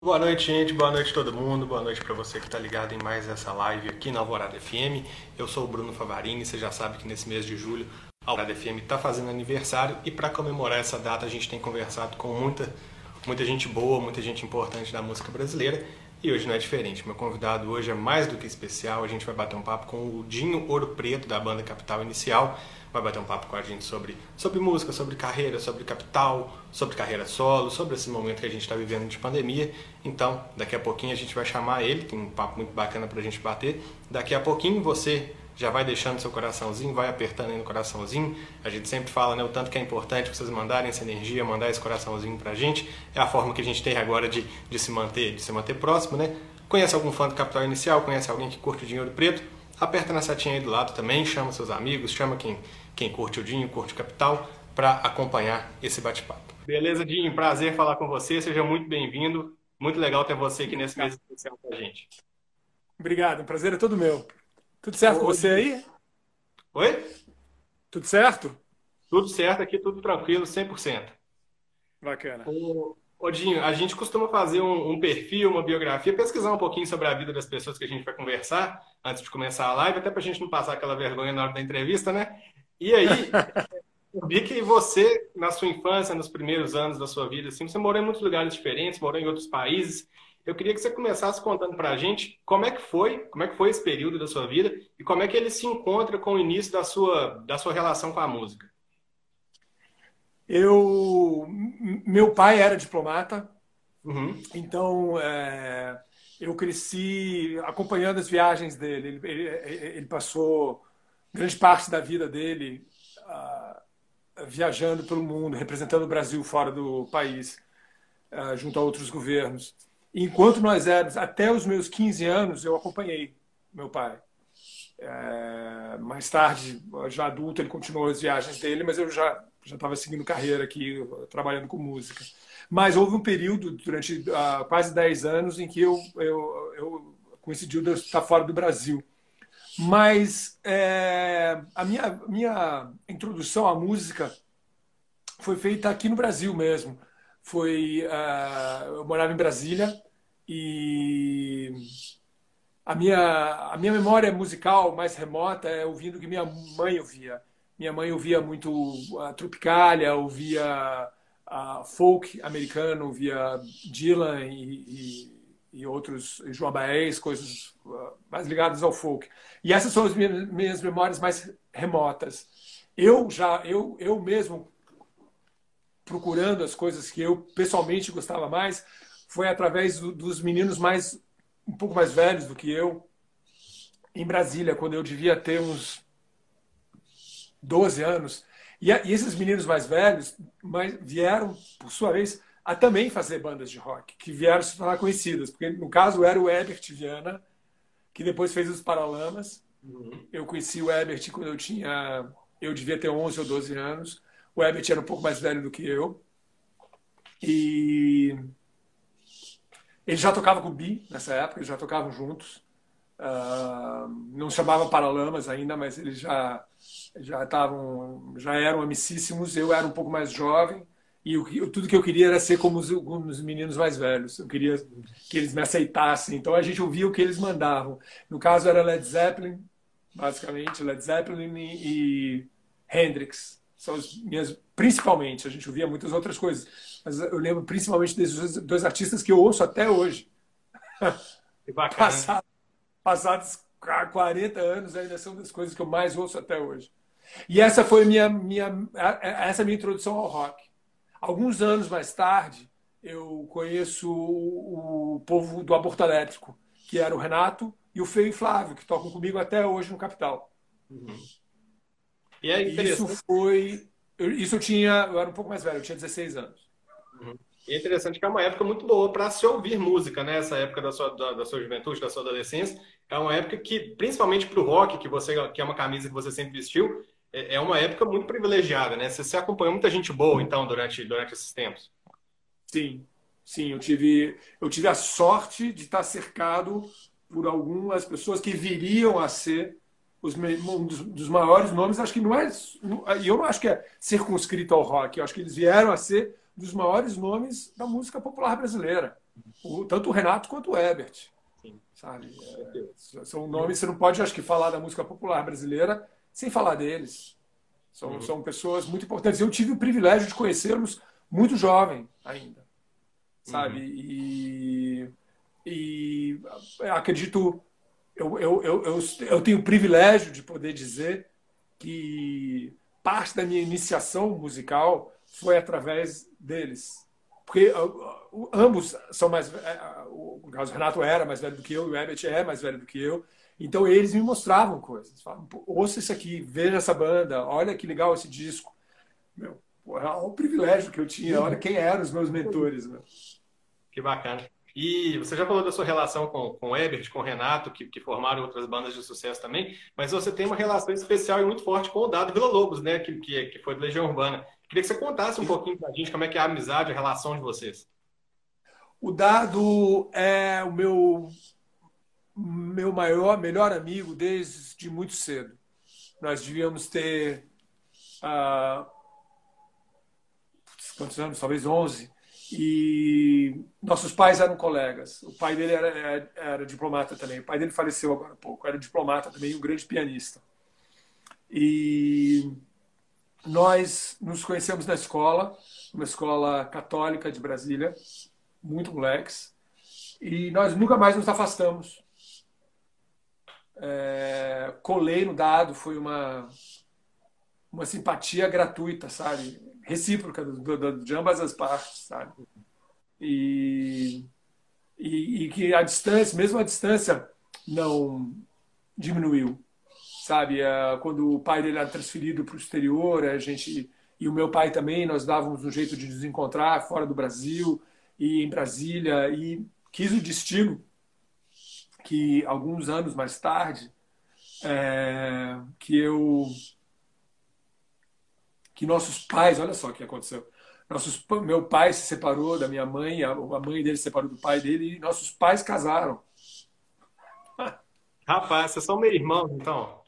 Boa noite, gente. Boa noite todo mundo. Boa noite para você que está ligado em mais essa live aqui na Alvorada FM. Eu sou o Bruno Favarini. Você já sabe que nesse mês de julho a Alvorada FM está fazendo aniversário e para comemorar essa data a gente tem conversado com muita, muita gente boa, muita gente importante da música brasileira. E hoje não é diferente. Meu convidado hoje é mais do que especial. A gente vai bater um papo com o Dinho Ouro Preto da banda Capital Inicial vai bater um papo com a gente sobre, sobre música, sobre carreira, sobre capital, sobre carreira solo, sobre esse momento que a gente está vivendo de pandemia. Então, daqui a pouquinho a gente vai chamar ele, tem um papo muito bacana para a gente bater. Daqui a pouquinho você já vai deixando seu coraçãozinho, vai apertando aí no coraçãozinho. A gente sempre fala né, o tanto que é importante vocês mandarem essa energia, mandar esse coraçãozinho para a gente. É a forma que a gente tem agora de, de se manter, de se manter próximo, né? Conhece algum fã do Capital Inicial? Conhece alguém que curte o Dinheiro Preto? Aperta na setinha aí do lado também, chama seus amigos, chama quem, quem curte o Dinho, curte o Capital, para acompanhar esse bate-papo. Beleza, Dinho? Prazer falar com você, seja muito bem-vindo. Muito legal ter você aqui nesse mês especial com a gente. Obrigado, o prazer é todo meu. Tudo certo com você aí? Oi? Tudo certo? Tudo certo aqui, tudo tranquilo, 100%. Bacana. O, Odinho, a gente costuma fazer um, um, perfil, uma biografia, pesquisar um pouquinho sobre a vida das pessoas que a gente vai conversar antes de começar a live, até para a gente não passar aquela vergonha na hora da entrevista, né? E aí, eu vi que você, na sua infância, nos primeiros anos da sua vida, assim, você morou em muitos lugares diferentes, morou em outros países. Eu queria que você começasse contando para a gente como é que foi, como é que foi esse período da sua vida e como é que ele se encontra com o início da sua, da sua relação com a música. Eu, meu pai era diplomata, uhum. então é, eu cresci acompanhando as viagens dele. Ele, ele, ele passou grande parte da vida dele uh, viajando pelo mundo, representando o Brasil fora do país, uh, junto a outros governos. Enquanto nós éramos, até os meus 15 anos, eu acompanhei meu pai. É, mais tarde, já adulto, ele continuou as viagens dele, mas eu já já estava seguindo carreira aqui, trabalhando com música. Mas houve um período, durante uh, quase 10 anos, em que eu, eu, eu coincidiu de eu estar fora do Brasil. Mas é, a minha, minha introdução à música foi feita aqui no Brasil mesmo. Foi, uh, eu morava em Brasília e a minha, a minha memória musical mais remota é ouvindo o que minha mãe ouvia. Minha mãe ouvia muito a Tropicália, ouvia a folk americano, ouvia Dylan e, e, e outros, João Baez, coisas uh, mais ligadas ao folk. E essas são as minhas, minhas memórias mais remotas. Eu já, eu, eu mesmo procurando as coisas que eu pessoalmente gostava mais, foi através do, dos meninos mais um pouco mais velhos do que eu em Brasília, quando eu devia ter uns 12 anos. E, e esses meninos mais velhos mais, vieram, por sua vez, a também fazer bandas de rock, que vieram se tornar conhecidas. Porque, no caso, era o Herbert Viana, que depois fez os Paralamas. Uhum. Eu conheci o Herbert quando eu tinha. Eu devia ter 11 ou 12 anos. O Herbert era um pouco mais velho do que eu. E. Ele já tocava com o Bi nessa época, eles já tocavam juntos. Uh, não chamava Paralamas ainda, mas eles já já estavam já eram amicíssimos. Eu era um pouco mais jovem e tudo que eu queria era ser como os, como os, meninos mais velhos. Eu queria que eles me aceitassem. Então a gente ouvia o que eles mandavam. No caso era Led Zeppelin, basicamente Led Zeppelin e, e Hendrix. São as minhas principalmente. A gente ouvia muitas outras coisas, mas eu lembro principalmente desses dois artistas que eu ouço até hoje. Que bacana passados 40 anos, ainda são das coisas que eu mais ouço até hoje. E essa foi minha, minha, essa minha introdução ao rock. Alguns anos mais tarde, eu conheço o povo do aborto elétrico, que era o Renato e o Feio Flávio, que tocam comigo até hoje no Capital. Uhum. E é isso foi. Isso eu tinha. Eu era um pouco mais velho, eu tinha 16 anos. Uhum. E é interessante que é uma época muito boa para se ouvir música, né? Essa época da sua, da, da, sua juventude, da sua adolescência. É uma época que, principalmente para o rock, que você que é uma camisa que você sempre vestiu, é, é uma época muito privilegiada, né? Você, você acompanhou muita gente boa, então, durante, durante esses tempos. Sim, sim. Eu tive, eu tive a sorte de estar cercado por algumas pessoas que viriam a ser os, um dos, dos maiores nomes. Acho que não é. E eu não acho que é circunscrito ao rock. Eu acho que eles vieram a ser dos maiores nomes da música popular brasileira. O, tanto o Renato quanto o Herbert. Sim. Sabe? É, são nomes, você não pode, acho que, falar da música popular brasileira sem falar deles. São, uhum. são pessoas muito importantes. Eu tive o privilégio de conhecê-los muito jovem ainda. Sabe? Uhum. E, e acredito, eu, eu, eu, eu, eu tenho o privilégio de poder dizer que parte da minha iniciação musical foi através deles. Porque ambos são mais. É, o caso Renato era mais velho do que eu, o Herbert é mais velho do que eu. Então eles me mostravam coisas. Falavam, ouça isso aqui, veja essa banda, olha que legal esse disco. Meu, olha o privilégio que eu tinha, olha quem eram os meus mentores. Meu. Que bacana. E você já falou da sua relação com, com o Ebert, com o Renato, que, que formaram outras bandas de sucesso também, mas você tem uma relação especial e muito forte com o Dado Vila Lobos, né? Que, que, que foi do Legião Urbana. Queria que você contasse um pouquinho pra gente como é que é a amizade, a relação de vocês. O Dado é o meu meu maior, melhor amigo desde muito cedo. Nós devíamos ter uh, quantos anos? Talvez 11. E nossos pais eram colegas. O pai dele era, era, era, diplomata também. O pai dele faleceu agora há pouco. Era diplomata também, um grande pianista. E nós nos conhecemos na escola, uma escola católica de Brasília, muito moleques. E nós nunca mais nos afastamos. É, colei no dado, foi uma, uma simpatia gratuita, sabe? recíproca do, do, de ambas as partes, sabe? E, e, e, que a distância, mesmo a distância, não diminuiu, sabe? É, quando o pai dele era transferido para o exterior, a gente e o meu pai também, nós dávamos um jeito de nos encontrar fora do Brasil e em Brasília e quis o destino que alguns anos mais tarde é, que eu que nossos pais, olha só o que aconteceu. Nossos, meu pai se separou da minha mãe, a, mãe dele se separou do pai dele e nossos pais casaram. Rapaz, vocês são meio irmãos, então?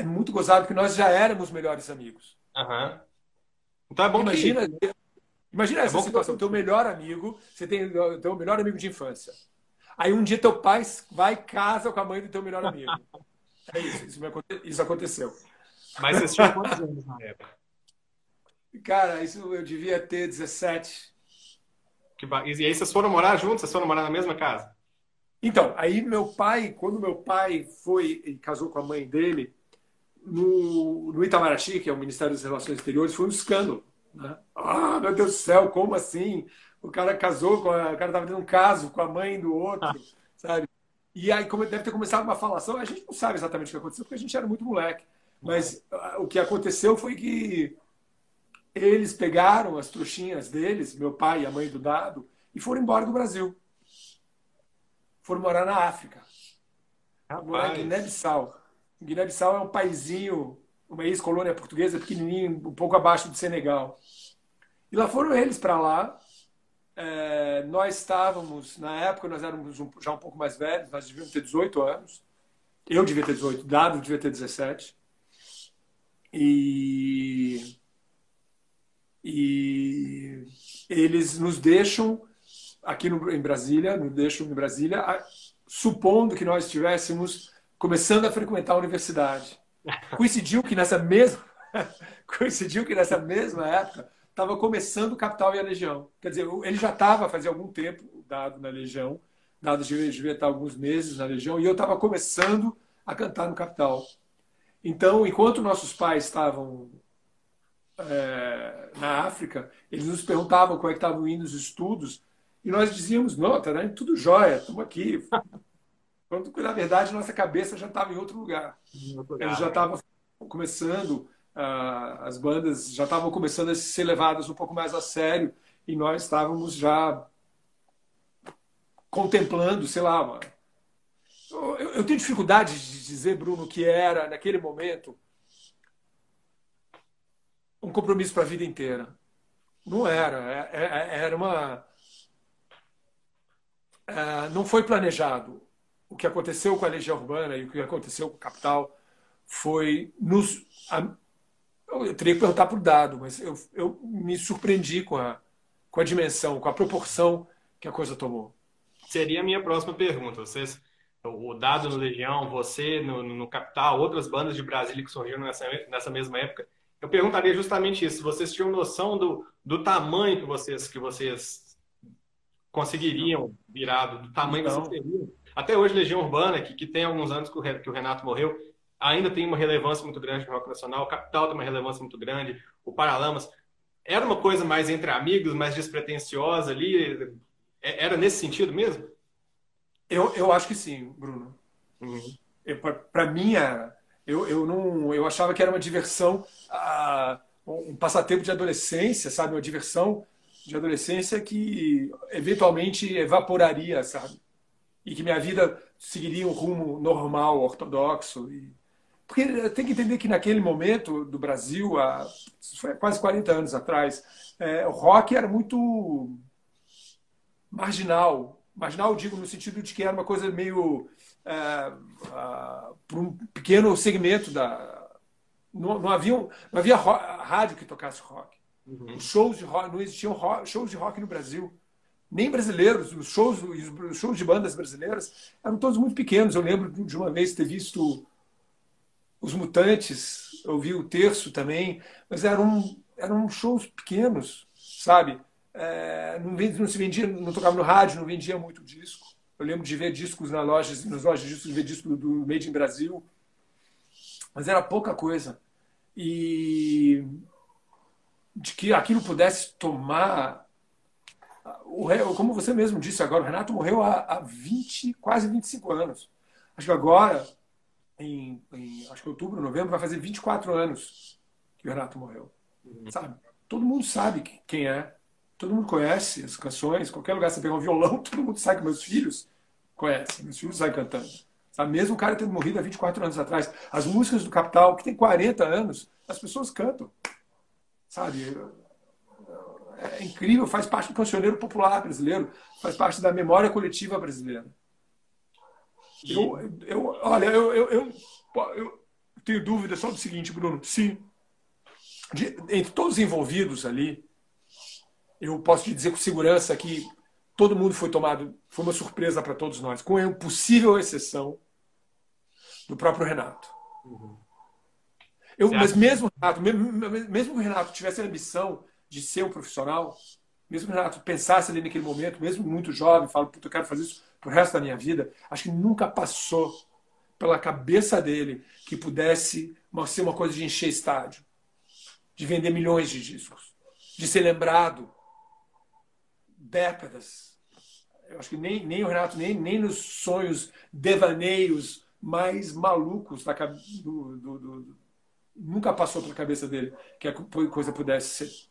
É muito gozado porque nós já éramos melhores amigos. Uhum. Então é bom imagina, que... Imagina é essa situação, que... teu melhor amigo, você tem o teu melhor amigo de infância. Aí um dia teu pai vai casa com a mãe do teu melhor amigo. É isso, isso, isso aconteceu. Mas vocês tinham quantos anos na época? Cara, isso eu devia ter 17. Que ba... E aí vocês foram morar juntos? Vocês foram morar na mesma casa? Então, aí meu pai, quando meu pai foi e casou com a mãe dele, no, no Itamaraty, que é o Ministério das Relações Exteriores, foi um escândalo. Né? Ah, meu Deus do céu, como assim? O cara casou, com a, o cara estava tendo um caso com a mãe do outro, ah. sabe? E aí como deve ter começado uma falação, a gente não sabe exatamente o que aconteceu, porque a gente era muito moleque. Mas ah, o que aconteceu foi que eles pegaram as trouxinhas deles, meu pai e a mãe do Dado, e foram embora do Brasil. Foram morar na África. Rapaz. Morar em Guiné-Bissau. Guiné-Bissau é um paizinho, uma ex-colônia portuguesa pequenininho, um pouco abaixo do Senegal. E lá foram eles para lá. É, nós estávamos, na época, nós éramos já um pouco mais velhos, nós devíamos ter 18 anos. Eu devia ter 18, Dado devia ter 17. E, e eles nos deixam aqui no, em Brasília, nos deixam em Brasília, supondo que nós estivéssemos começando a frequentar a universidade. Coincidiu que nessa mesma coincidiu que nessa mesma época estava começando o Capital e a Legião. Quer dizer, ele já estava fazia algum tempo dado na Legião, dado devia, devia estar alguns meses na Legião, e eu estava começando a cantar no Capital. Então, enquanto nossos pais estavam é, na África, eles nos perguntavam como é que estavam indo os estudos, e nós dizíamos, não, tá né? tudo jóia, estamos aqui. Quando, na verdade, nossa cabeça já estava em outro lugar. Eles já estavam começando, uh, as bandas já estavam começando a ser levadas um pouco mais a sério, e nós estávamos já contemplando, sei lá, mano, eu, eu tenho dificuldade de dizer, Bruno, que era, naquele momento, um compromisso para a vida inteira. Não era. É, é, é, era uma. Não foi planejado. O que aconteceu com a Legião Urbana e o que aconteceu com o Capital foi nos. Eu teria que perguntar por dado, mas eu, eu me surpreendi com a, com a dimensão, com a proporção que a coisa tomou. Seria a minha próxima pergunta. Vocês, o Dado no Legião, você no, no Capital, outras bandas de Brasília que surgiram nessa, nessa mesma época, eu perguntaria justamente isso. Vocês tinham noção do, do tamanho que vocês, que vocês conseguiriam virar, do tamanho então, que vocês teriam? Até hoje, Legião Urbana, que, que tem alguns anos que o Renato morreu, ainda tem uma relevância muito grande no rock nacional. O Capital tem uma relevância muito grande. O Paralamas. Era uma coisa mais entre amigos, mais despretensiosa ali? É, era nesse sentido mesmo? Eu, eu acho que sim, Bruno. Uhum. Para mim, era. Eu, eu, não, eu achava que era uma diversão, uh, um passatempo de adolescência, sabe? Uma diversão de adolescência que eventualmente evaporaria, sabe? E que minha vida seguiria um rumo normal, ortodoxo. E... Porque tem que entender que naquele momento do Brasil, há quase 40 anos atrás, é, o rock era muito marginal. Marginal, digo, no sentido de que era uma coisa meio. É, para um pequeno segmento da. Não, não havia, não havia rádio que tocasse rock. Uhum. Shows de rock, não existiam rock, shows de rock no Brasil. Nem brasileiros, os shows, os shows de bandas brasileiras eram todos muito pequenos. Eu lembro de uma vez ter visto os Mutantes, eu vi o Terço também, mas eram, eram shows pequenos, sabe? É, não, não, se vendia, não tocava no rádio, não vendia muito disco. Eu lembro de ver discos na loja, nas lojas de discos, ver discos do Made in Brasil. Mas era pouca coisa. E de que aquilo pudesse tomar. O, como você mesmo disse agora, o Renato morreu há, há 20, quase 25 anos. Acho que agora, em, em acho que outubro, novembro, vai fazer 24 anos que o Renato morreu. Uhum. Sabe? Todo mundo sabe quem é. Todo mundo conhece as canções. Qualquer lugar você pegar um violão, todo mundo sabe que meus filhos conhecem. Meus filhos saem cantando. Sabe? Mesmo o cara tendo morrido há 24 anos atrás. As músicas do Capital, que tem 40 anos, as pessoas cantam. Sabe? É incrível, faz parte do cancioneiro popular brasileiro, faz parte da memória coletiva brasileira. Eu, eu, olha, eu, eu, eu, eu tenho dúvida só do seguinte, Bruno. Se de, entre todos os envolvidos ali, eu posso te dizer com segurança que todo mundo foi tomado, foi uma surpresa para todos nós, com a possível exceção do próprio Renato. Uhum. Eu, mas mesmo Renato, mesmo, mesmo que o Renato tivesse a ambição de ser um profissional, mesmo que Renato pensasse ali naquele momento, mesmo muito jovem, fala, puta, eu quero fazer isso pro resto da minha vida, acho que nunca passou pela cabeça dele que pudesse ser uma coisa de encher estádio, de vender milhões de discos, de ser lembrado décadas. Eu acho que nem, nem o Renato, nem, nem nos sonhos, devaneios mais malucos da, do, do, do, nunca passou pela cabeça dele que a coisa pudesse ser,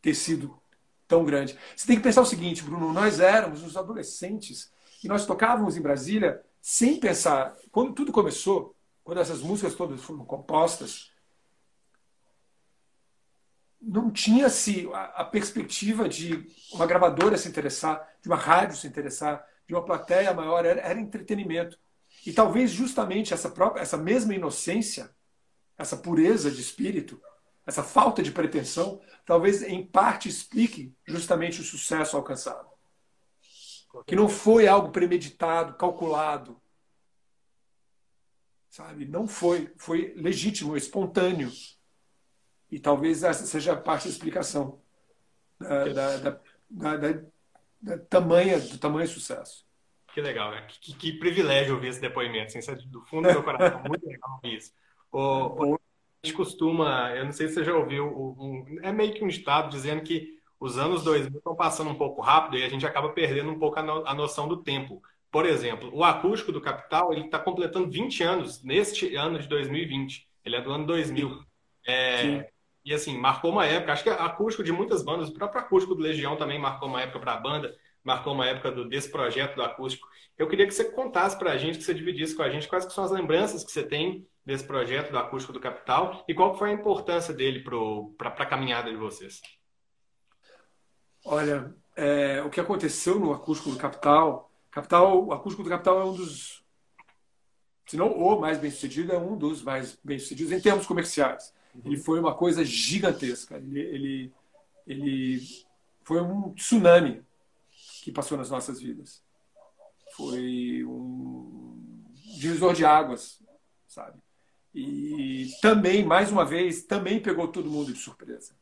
ter sido tão grande. Você tem que pensar o seguinte, Bruno, nós éramos os adolescentes e nós tocávamos em Brasília sem pensar. Quando tudo começou, quando essas músicas todas foram compostas, não tinha-se a, perspectiva de uma gravadora se interessar, de uma rádio se interessar, de uma plateia maior, era, era entretenimento. E talvez justamente essa própria, essa mesma inocência, essa pureza de espírito, essa falta de pretensão, talvez em parte explique justamente o sucesso alcançado. Que não foi algo premeditado, calculado. Sabe? Não foi. Foi legítimo, espontâneo. E talvez essa seja parte da explicação da, da, da, da, da tamanha, do tamanho sucesso. Que legal, né? Que, que, privilégio ouvir esse depoimento, assim, do fundo do meu coração. Muito legal ouvir isso. O, costuma, eu não sei se você já ouviu, um, é meio que um ditado dizendo que os anos 2000 estão passando um pouco rápido e a gente acaba perdendo um pouco a, no, a noção do tempo. Por exemplo, o acústico do Capital ele está completando 20 anos neste ano de 2020. Ele é do ano 2000. É, e assim, marcou uma época. Acho que acústico de muitas bandas, o próprio acústico do Legião também marcou uma época para a banda, marcou uma época do, desse projeto do acústico. Eu queria que você contasse para a gente, que você dividisse com a gente quais são as lembranças que você tem desse projeto do acústico do Capital e qual foi a importância dele para a caminhada de vocês. Olha, é, o que aconteceu no acústico do Capital, Capital, o acústico do Capital é um dos, se não o mais bem sucedido, é um dos mais bem sucedidos em termos comerciais. Ele foi uma coisa gigantesca. Ele, ele, ele foi um tsunami que passou nas nossas vidas. Foi um divisor de águas, sabe? E também, mais uma vez, também pegou todo mundo de surpresa.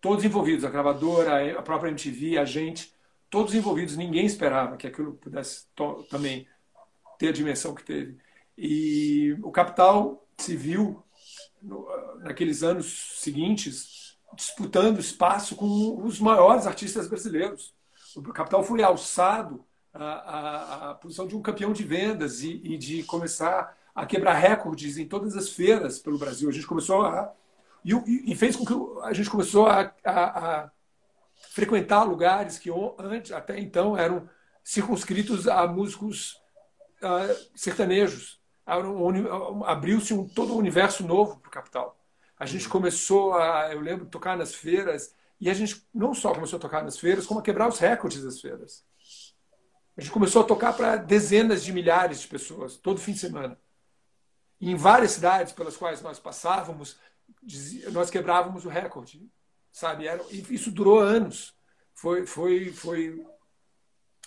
Todos envolvidos, a gravadora, a própria MTV, a gente, todos envolvidos, ninguém esperava que aquilo pudesse também ter a dimensão que teve. E o Capital se viu, naqueles anos seguintes, disputando espaço com os maiores artistas brasileiros. O Capital foi alçado à, à, à posição de um campeão de vendas e, e, de começar a quebrar recordes em todas as feiras pelo Brasil. A gente começou a. E, e fez com que a gente começou a, a, a frequentar lugares que antes, até então eram circunscritos a músicos uh, sertanejos. Abriu-se um, todo um universo novo para o Capital. A gente uhum. começou a, eu lembro, tocar nas feiras, e a gente não só começou a tocar nas feiras, como a quebrar os recordes das feiras. A gente começou a tocar para dezenas de milhares de pessoas, todo fim de semana. Em várias cidades pelas quais nós passávamos, nós quebrávamos o recorde, sabe? Era, isso durou anos. Foi, foi, foi,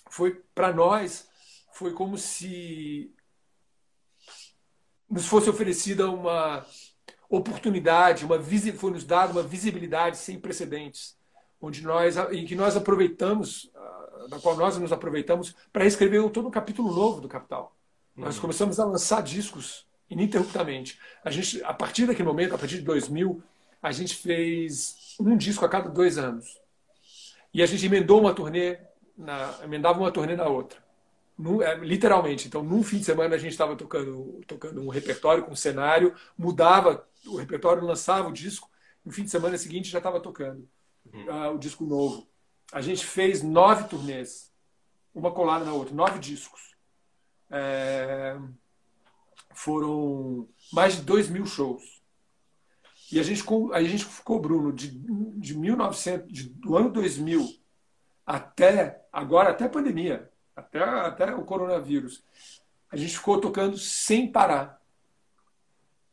foi para nós foi como se nos fosse oferecida uma oportunidade, uma foi nos dada uma visibilidade sem precedentes, onde nós em que nós aproveitamos, da qual nós nos aproveitamos para escrever todo um capítulo novo do Capital. Uhum. Nós começamos a lançar discos ininterruptamente. A gente, a partir daquele momento, a partir de 2000, a gente fez um disco a cada dois anos. E a gente emendou uma turnê, na, emendava uma turnê na outra. É, literalmente. Então, num fim de semana, a gente estava tocando, tocando um repertório com um cenário, mudava o repertório, lançava o disco. No fim de semana seguinte, já estava tocando uhum. uh, o disco novo. A gente fez nove turnês, uma colada na outra, nove discos. É... Foram mais de dois mil shows. E a gente, a gente ficou, Bruno, de, de 1900, de, do ano 2000 até agora, até a pandemia, até, até o coronavírus. A gente ficou tocando sem parar.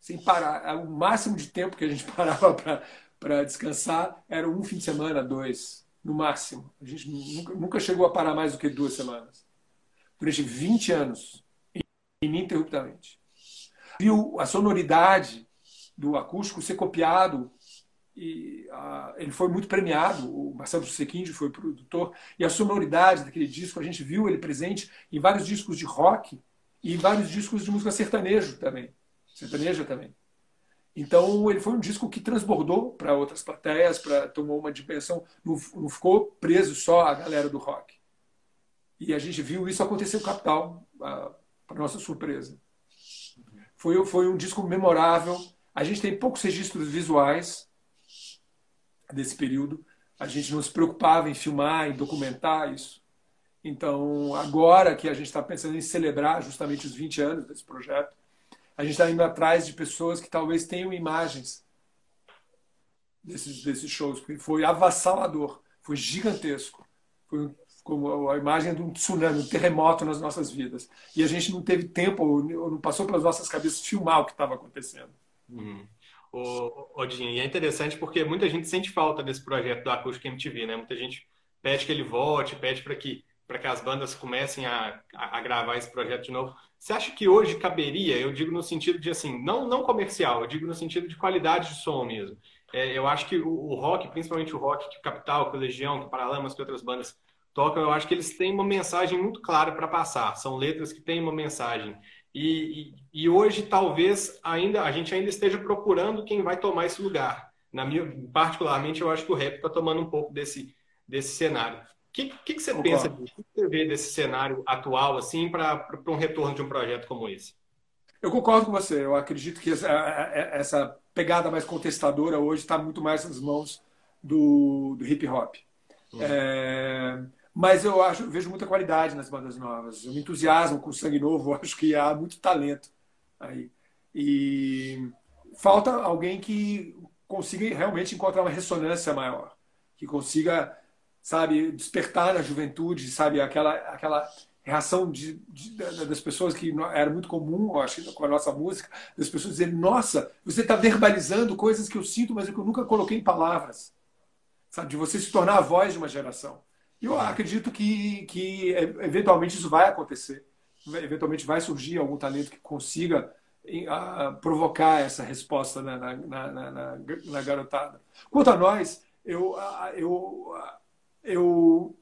Sem parar. O máximo de tempo que a gente parava para descansar era um fim de semana, dois, no máximo. A gente nunca, nunca chegou a parar mais do que duas semanas. Durante 20 anos, ininterruptamente. Viu a sonoridade do acústico ser copiado e uh, ele foi muito premiado. O Marcelo Sequinde foi produtor e a sonoridade daquele disco a gente viu ele presente em vários discos de rock e em vários discos de música sertanejo também, sertaneja também. Então ele foi um disco que transbordou para outras plateias, para tomou uma dimensão, não, não ficou preso só a galera do rock. E a gente viu isso acontecer no Capital, uh, para nossa surpresa. Foi, foi um disco memorável. A gente tem poucos registros visuais, desse período. A gente não se preocupava em filmar, em documentar isso. Então, agora que a gente está pensando em celebrar justamente os 20 anos desse projeto, a gente está indo atrás de pessoas que talvez tenham imagens desses, desses shows, porque foi avassalador, foi gigantesco. Foi como a imagem de um tsunami, um terremoto nas nossas vidas. E a gente não teve tempo, ou não passou pelas nossas cabeças filmar o que estava acontecendo. Uhum o Odin. E é interessante porque muita gente sente falta desse projeto do Acústico MTV, né? Muita gente pede que ele volte, pede para que, para que as bandas comecem a, a, gravar esse projeto de novo. Você acha que hoje caberia, eu digo no sentido de assim, não, não comercial, eu digo no sentido de qualidade de som mesmo. É, eu acho que o, o, rock, principalmente o rock que Capital, que Legião, que Paralamas, que outras bandas tocam, eu acho que eles têm uma mensagem muito clara para passar. São letras que têm uma mensagem. E, e, e, hoje talvez ainda a gente ainda esteja procurando quem vai tomar esse lugar. Na minha, particularmente, eu acho que o rap está tomando um pouco desse, desse cenário. O que, que, que, você Concordo. pensa O que você vê desse cenário atual assim para um retorno de um projeto como esse? Eu concordo com você. Eu acredito que essa, essa pegada mais contestadora hoje está muito mais nas mãos do, do hip hop. Uhum. É, mas eu acho, vejo muita qualidade nas bandas novas. Eu me entusiasmo com o sangue novo, eu acho que há muito talento aí. E falta alguém que consiga realmente encontrar uma ressonância maior, que consiga, sabe, despertar na juventude, sabe, aquela aquela reação de, de, das pessoas que era muito comum, eu acho, com a nossa música, das pessoas dizerem: "Nossa, você está verbalizando coisas que eu sinto, mas que eu nunca coloquei em palavras". sabe? De você se tornar a voz de uma geração. E eu acredito que, que eventualmente isso vai acontecer. Eventualmente vai surgir algum talento que consiga provocar essa resposta na, na, na, na, garotada. Quanto a nós, eu, eu, eu,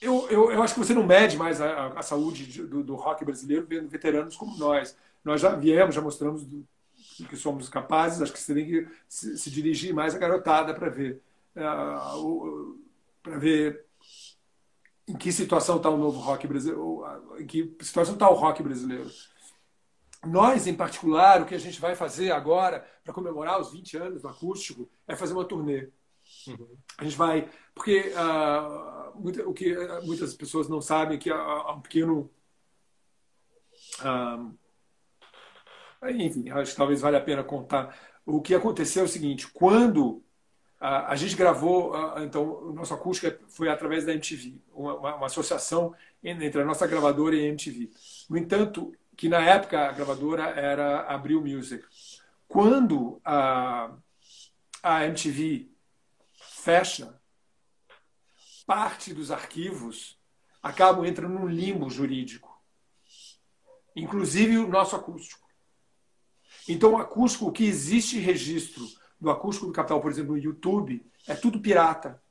eu, eu, eu acho que você não mede mais a, a saúde do, do rock brasileiro vendo veteranos como nós. Nós já viemos, já mostramos do, que somos capazes, acho que você tem que se, se dirigir mais à garotada para ver. Uh, para ver em que situação está o novo rock brasileiro, em que situação está o rock brasileiro. Nós, em particular, o que a gente vai fazer agora para comemorar os 20 anos do acústico é fazer uma turnê. Uhum. A gente vai. Porque uh, muita, o que muitas pessoas não sabem é que há, um pequeno. Uh, enfim, acho que talvez valha a pena contar. O que aconteceu é o seguinte: quando a, gente gravou, então, o nosso acústico foi através da MTV, uma, uma, uma associação entre a nossa gravadora e a MTV. No entanto, que na época a gravadora era Abril Music. Quando a, a MTV fecha, parte dos arquivos acabam entrando num limbo jurídico, inclusive o nosso acústico. Então, o acústico, o que existe registro do acústico do Capital, por exemplo, no YouTube, é tudo pirata.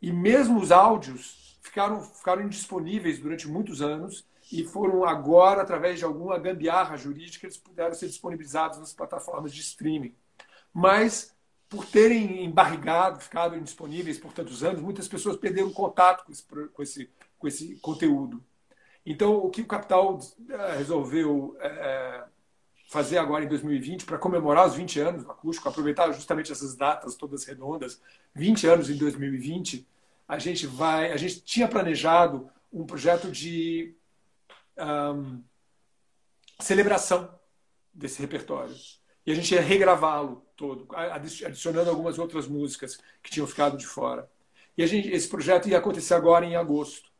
E mesmo os áudios ficaram, ficaram indisponíveis durante muitos anos e foram agora, através de alguma gambiarra jurídica, eles puderam ser disponibilizados nas plataformas de streaming. Mas, por terem embarrigado, ficado indisponíveis por tantos anos, muitas pessoas perderam contato com esse, com esse, com esse conteúdo. Então, o que o Capital eh, resolveu é, fazer agora em 2020 para comemorar os 20 anos do acústico, aproveitar justamente essas datas todas redondas, 20 anos em 2020, a gente vai, a gente tinha planejado um projeto de um, celebração desse repertório. E a gente ia regravá-lo todo, adicionando algumas outras músicas que tinham ficado de fora. E a gente, esse projeto ia acontecer agora em agosto.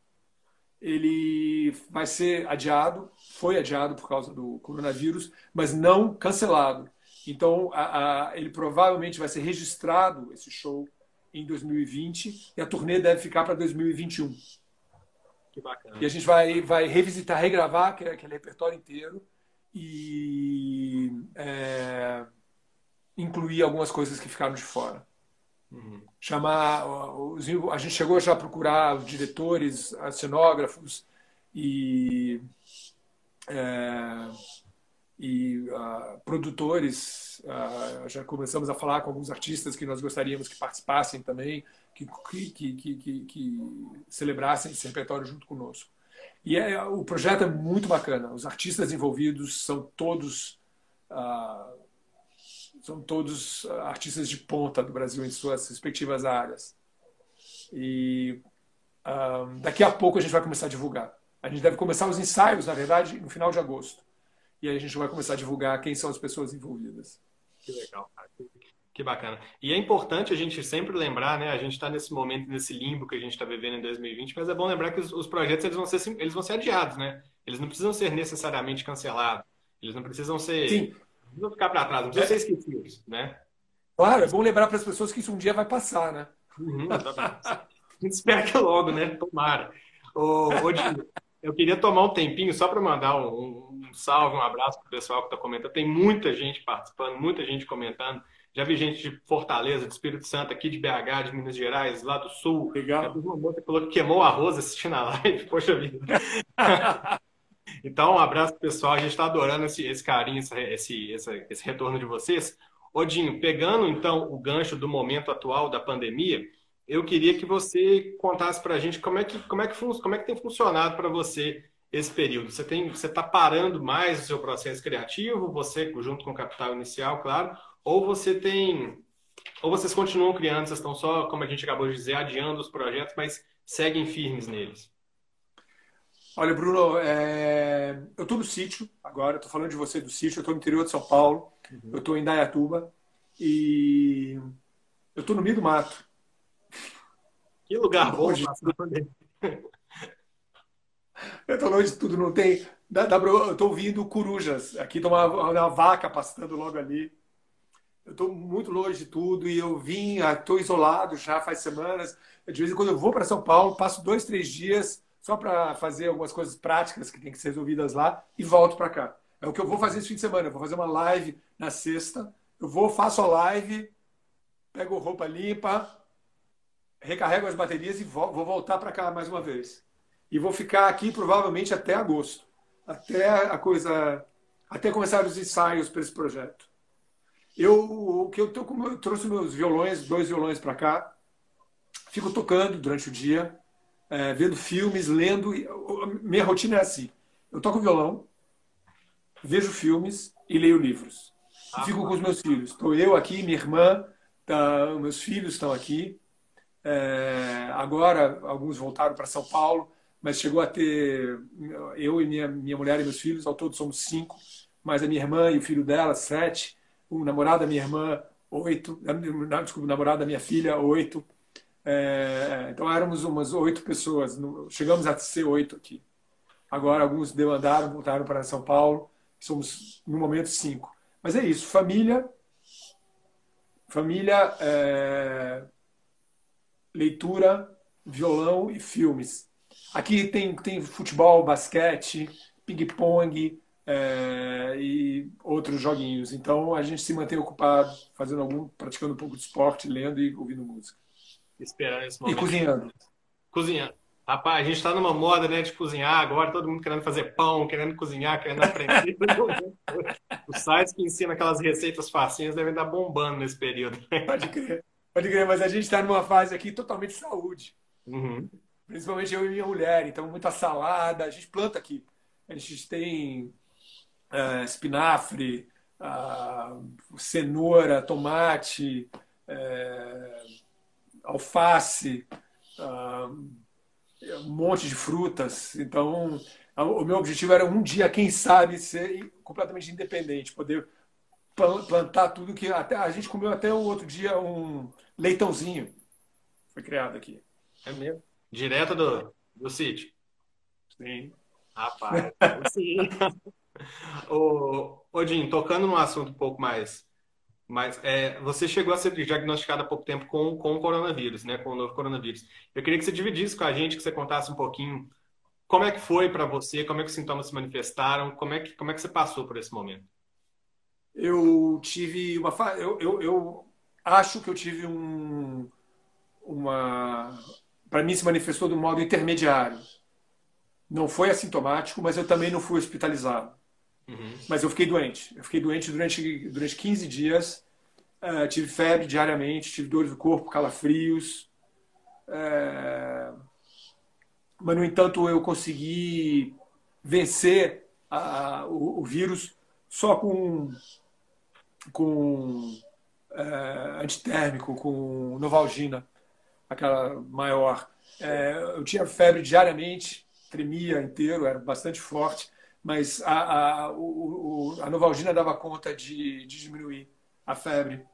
Ele vai ser adiado, foi adiado por causa do coronavírus, mas não cancelado. Então, a, a, ele provavelmente vai ser registrado, esse show, em 2020, e a turnê deve ficar para 2021. Que bacana. E a gente vai, vai revisitar, regravar aquele, aquele repertório inteiro e é, incluir algumas coisas que ficaram de fora. Uhum. Chamar os, a gente chegou já a procurar os diretores, os cenógrafos e é, e uh, produtores. Uh, já começamos a falar com alguns artistas que nós gostaríamos que participassem também, que, que, que, que, que celebrassem esse repertório junto conosco. E é, o projeto é muito bacana. Os artistas envolvidos são todos uh, são todos artistas de ponta do Brasil em suas respectivas áreas. E daqui a pouco a gente vai começar a divulgar. A gente deve começar os ensaios, na verdade, no final de agosto. E aí a gente vai começar a divulgar quem são as pessoas envolvidas. Que legal, cara. Que bacana. E é importante a gente sempre lembrar, né? A gente está nesse momento, nesse limbo que a gente está vivendo em 2020, mas é bom lembrar que os, os, projetos eles vão, ser, eles vão ser adiados, né? Eles não precisam ser necessariamente cancelados. Eles não precisam ser. Sim. Não ficar para trás, não precisam é. ser esquecidos, né? Claro, é bom lembrar para as pessoas que isso um dia vai passar, né? Uhum, a gente espera que logo, né? Tomara. Ô, ô, eu queria tomar um tempinho só para mandar um, um, salve, um abraço para o pessoal que está comentando. Tem muita gente participando, muita gente comentando. Já vi gente de Fortaleza, de Espírito Santo, aqui de BH, de Minas Gerais, lá do Sul. Legal. Uma moça falou que queimou arroz assistindo a live. Poxa vida. então, um abraço pessoal. A gente está adorando esse, esse carinho, esse, esse, esse retorno de vocês. Odinho, pegando então o gancho do momento atual da pandemia, eu queria que você contasse para a gente como é que como é que como é que tem funcionado para você esse período. Você tem você está parando mais o seu processo criativo, você junto com o capital inicial, claro, ou você tem ou vocês continuam criando, vocês estão só, como a gente acabou de dizer, adiando os projetos, mas seguem firmes neles. Olha, Bruno, é... eu estou no sítio agora, estou falando de você do sítio, eu estou no interior de São Paulo, uhum. eu estou em Dayatuba e eu estou no meio do mato. Que lugar bom de Eu tô longe de tudo, não tem. Eu tô ouvindo corujas. Aqui tem uma, uma vaca pastando logo ali. Eu estou muito longe de tudo e eu vim, estou isolado já faz semanas. De vez em quando eu vou para São Paulo, passo dois, três dias só para fazer algumas coisas práticas que tem que ser resolvidas lá e volto para cá. É o que eu vou fazer esse fim de semana. Eu vou fazer uma live na sexta. Eu vou, faço a live, pego roupa limpa, recarrego as baterias e vou, vou voltar para cá mais uma vez. E vou ficar aqui provavelmente até agosto, até a coisa, até começar os ensaios para esse projeto. Eu, o que eu, tô, eu trouxe meus violões, dois violões para cá, fico tocando durante o dia é, vendo filmes, lendo. Minha rotina é assim: eu toco violão, vejo filmes e leio livros. Ah, fico com os meus filhos. Estou eu aqui, minha irmã, tá, meus filhos estão aqui. É, agora, alguns voltaram para São Paulo, mas chegou a ter eu e minha, minha mulher e meus filhos, ao todo somos cinco, mas a minha irmã e o filho dela, sete, o namorado da minha irmã, oito, desculpa, o namorado da minha filha, oito, é, então éramos umas oito pessoas, chegamos a ser oito aqui. Agora alguns demandaram, voltaram para São Paulo, somos no momento cinco. Mas é isso, família, família, é, leitura, violão e filmes. Aqui tem, tem futebol, basquete, ping-pong é, e outros joguinhos. Então a gente se mantém ocupado, fazendo algum, praticando um pouco de esporte, lendo e ouvindo música esperando esse momento. E cozinhando. Cozinhando. Rapaz, a gente está numa moda né, de cozinhar agora, todo mundo querendo fazer pão, querendo cozinhar, querendo aprender. Os sites que ensinam aquelas receitas facinhas devem estar bombando nesse período. Pode crer, pode crer, mas a gente está numa fase aqui totalmente de saúde. Uhum. Principalmente eu e minha mulher, então muita salada, a gente planta aqui. A gente tem uh, espinafre, uh, cenoura, tomate, uh, alface, uh, um monte de frutas. Então, o meu objetivo era um dia, quem sabe, ser completamente independente, poder plantar tudo que até a gente comeu até o outro dia um leitãozinho foi criado aqui. É mesmo? Direto do, do sítio. Sim. Rapaz, sim. ô, ô Jim, tocando num assunto um pouco mais mas é, você chegou a ser diagnosticado há pouco tempo com, com o coronavírus, né? Com o novo coronavírus. Eu queria que você dividisse com a gente, que você contasse um pouquinho como é que foi para você, como é que os sintomas se manifestaram, como é que, como é que você passou por esse momento. Eu tive uma eu, eu, eu acho que eu tive um uma para mim se manifestou de um modo intermediário. Não foi assintomático, mas eu também não fui hospitalizado. Uhum. Mas eu fiquei doente. Eu fiquei doente durante, durante 15 dias. Uh, tive febre diariamente, tive dores do corpo, calafrios. Uh, mas, no entanto, eu consegui vencer a, o, o, vírus só com, com uh, antitérmico, com novalgina, aquela maior. eu tinha febre diariamente, tremia inteiro, era bastante forte mas a, a, o, a Novalgina dava conta de, de diminuir a febre.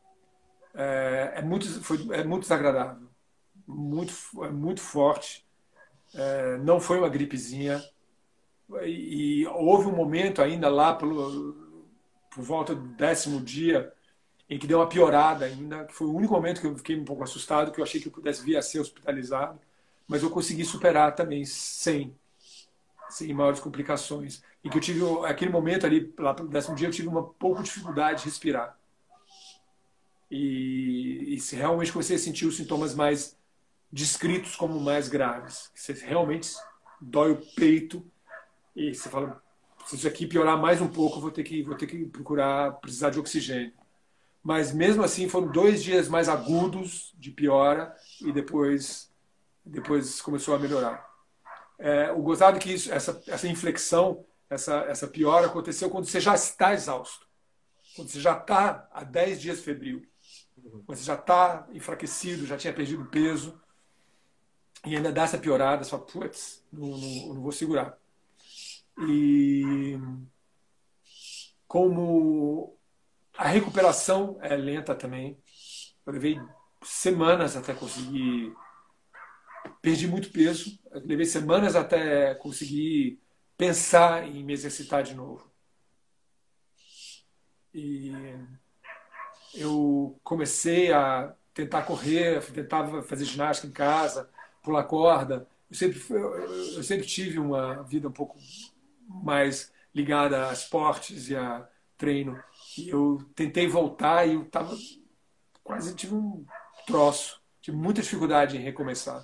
É, é, muito, foi, é muito desagradável, muito, é muito forte. É, não foi uma gripezinha. E, e, houve um momento ainda lá, pelo, por volta do décimo dia, em que deu uma piorada ainda, que foi o único momento que eu fiquei um pouco assustado, que eu achei que eu pudesse vir a ser hospitalizado, mas eu consegui superar também sem, sem maiores complicações e que eu tive aquele momento ali, lá pelo décimo dia, eu tive uma pouco dificuldade de respirar. E, e se realmente comecei a sentir os sintomas mais descritos como mais graves. Você realmente dói o peito e você fala, se isso aqui piorar mais um pouco, vou ter que vou ter que procurar precisar de oxigênio. Mas mesmo assim foram dois dias mais agudos de piora e depois depois começou a melhorar. É, o gozado que isso, essa essa inflexão essa, essa piora aconteceu quando você já está exausto. Quando você já está há 10 dias febril. Quando você já está enfraquecido, já tinha perdido peso. E ainda dá essa piorada, fala, putz, não, não, não vou segurar. E como a recuperação é lenta também, eu levei semanas até conseguir. Perdi muito peso, levei semanas até conseguir pensar em me exercitar de novo. E eu comecei a tentar correr, tentava fazer ginástica em casa, pular corda. Eu sempre, eu sempre tive uma vida um pouco mais ligada a esportes e a treino. E eu tentei voltar e eu tava quase tive um troço, tive muita dificuldade em recomeçar.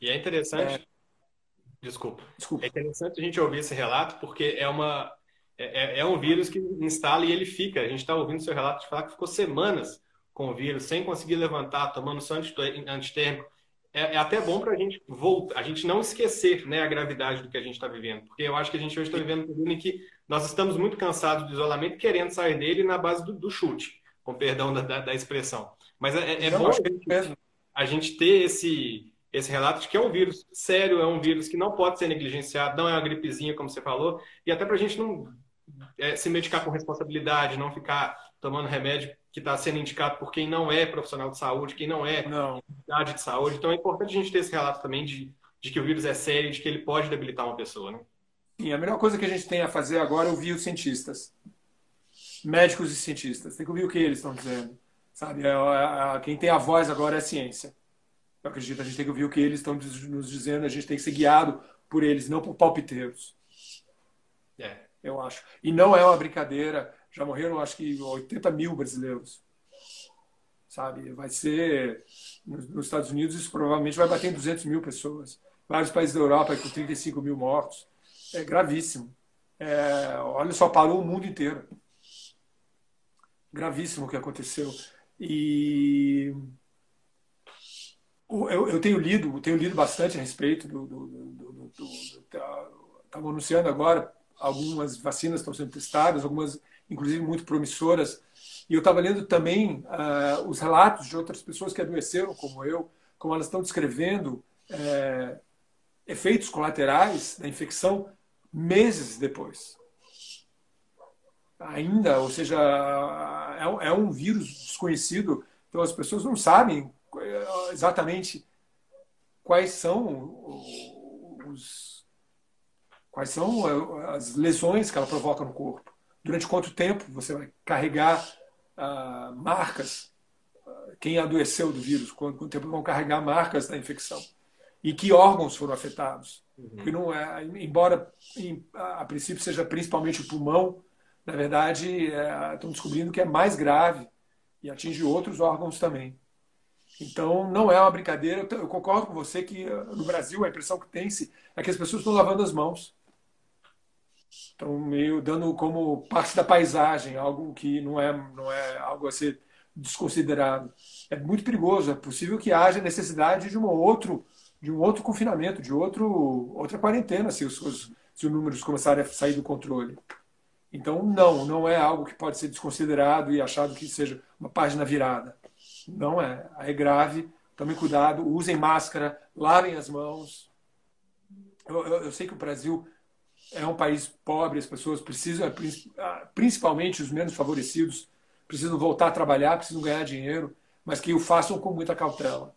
E é interessante. É... Desculpa. Desculpa. É interessante a gente ouvir esse relato porque é uma é, é, é um vírus que instala e ele fica. A gente está ouvindo seu relato de falar que ficou semanas com o vírus, sem conseguir levantar, tomando só antitérmico. É, é até bom para a gente voltar, a gente não esquecer né, a gravidade do que a gente está vivendo. Porque eu acho que a gente hoje está vivendo um período em que nós estamos muito cansados do isolamento, querendo sair dele na base do, do chute, com perdão da, da, da expressão. Mas é, é, é bom a gente, a gente ter esse, esse relato de que é um vírus sério, é um vírus que não pode ser negligenciado, não é uma gripezinha, como você falou, e até para a gente não é, se medicar com responsabilidade, não ficar tomando remédio que está sendo indicado por quem não é profissional de saúde, quem não é não. de saúde. Então é importante a gente ter esse relato também de, de que o vírus é sério, de que ele pode debilitar uma pessoa, né? Sim, a melhor coisa que a gente tem a fazer agora é ouvir os cientistas, médicos e cientistas. Tem que ouvir o que eles estão dizendo, sabe? É, é, é, quem tem a voz agora é a ciência. Eu acredito a gente tem que ouvir o que eles estão nos dizendo, a gente tem que ser guiado por eles, não por palpiteiros. É eu acho. E não é uma brincadeira. Já morreram, acho que 80 mil brasileiros. Sabe? Vai ser. Nos Estados Unidos, isso provavelmente vai bater em 200 mil pessoas. Vários países da Europa com 35 mil mortos. É gravíssimo. É, olha só, parou o mundo inteiro. Gravíssimo o que aconteceu. E eu, eu tenho lido, tenho lido bastante a respeito do. do, do, do, do Estava anunciando agora algumas vacinas estão sendo testadas, algumas inclusive muito promissoras. E eu estava lendo também uh, os relatos de outras pessoas que adoeceram, como eu, como elas estão descrevendo é, efeitos colaterais da infecção meses depois. Ainda, ou seja, é, é um vírus desconhecido, então as pessoas não sabem eh, exatamente quais são os Quais são eh, as lesões que ela provoca no corpo? Durante quanto tempo você vai carregar ah, marcas? Quem adoeceu do vírus? Quanto, quanto tempo vão carregar marcas da infecção? E que órgãos foram afetados? Uhum. Porque não é, embora em, a, a, princípio seja principalmente o pulmão, na verdade é, estão descobrindo que é mais grave e atinge outros órgãos também. Então, não é uma brincadeira. Eu concordo com você que ah, no Brasil a impressão que tem-se é que as pessoas estão lavando as mãos. Estão meio dando como parte da paisagem, algo que não é, não é algo a ser desconsiderado. É muito perigoso. É possível que haja necessidade de um outro, de um outro confinamento, de outro, outra quarentena, se os, os, se os números começarem a sair do controle. Então, não, não é algo que pode ser desconsiderado e achado que seja uma página virada. Não é. É grave. Tomem cuidado, usem máscara, lavem as mãos. Eu, eu, eu sei que o Brasil é um país pobre, as pessoas precisam, ah, principalmente os menos favorecidos, precisam voltar a trabalhar, precisam ganhar dinheiro, mas que o façam com muita cautela.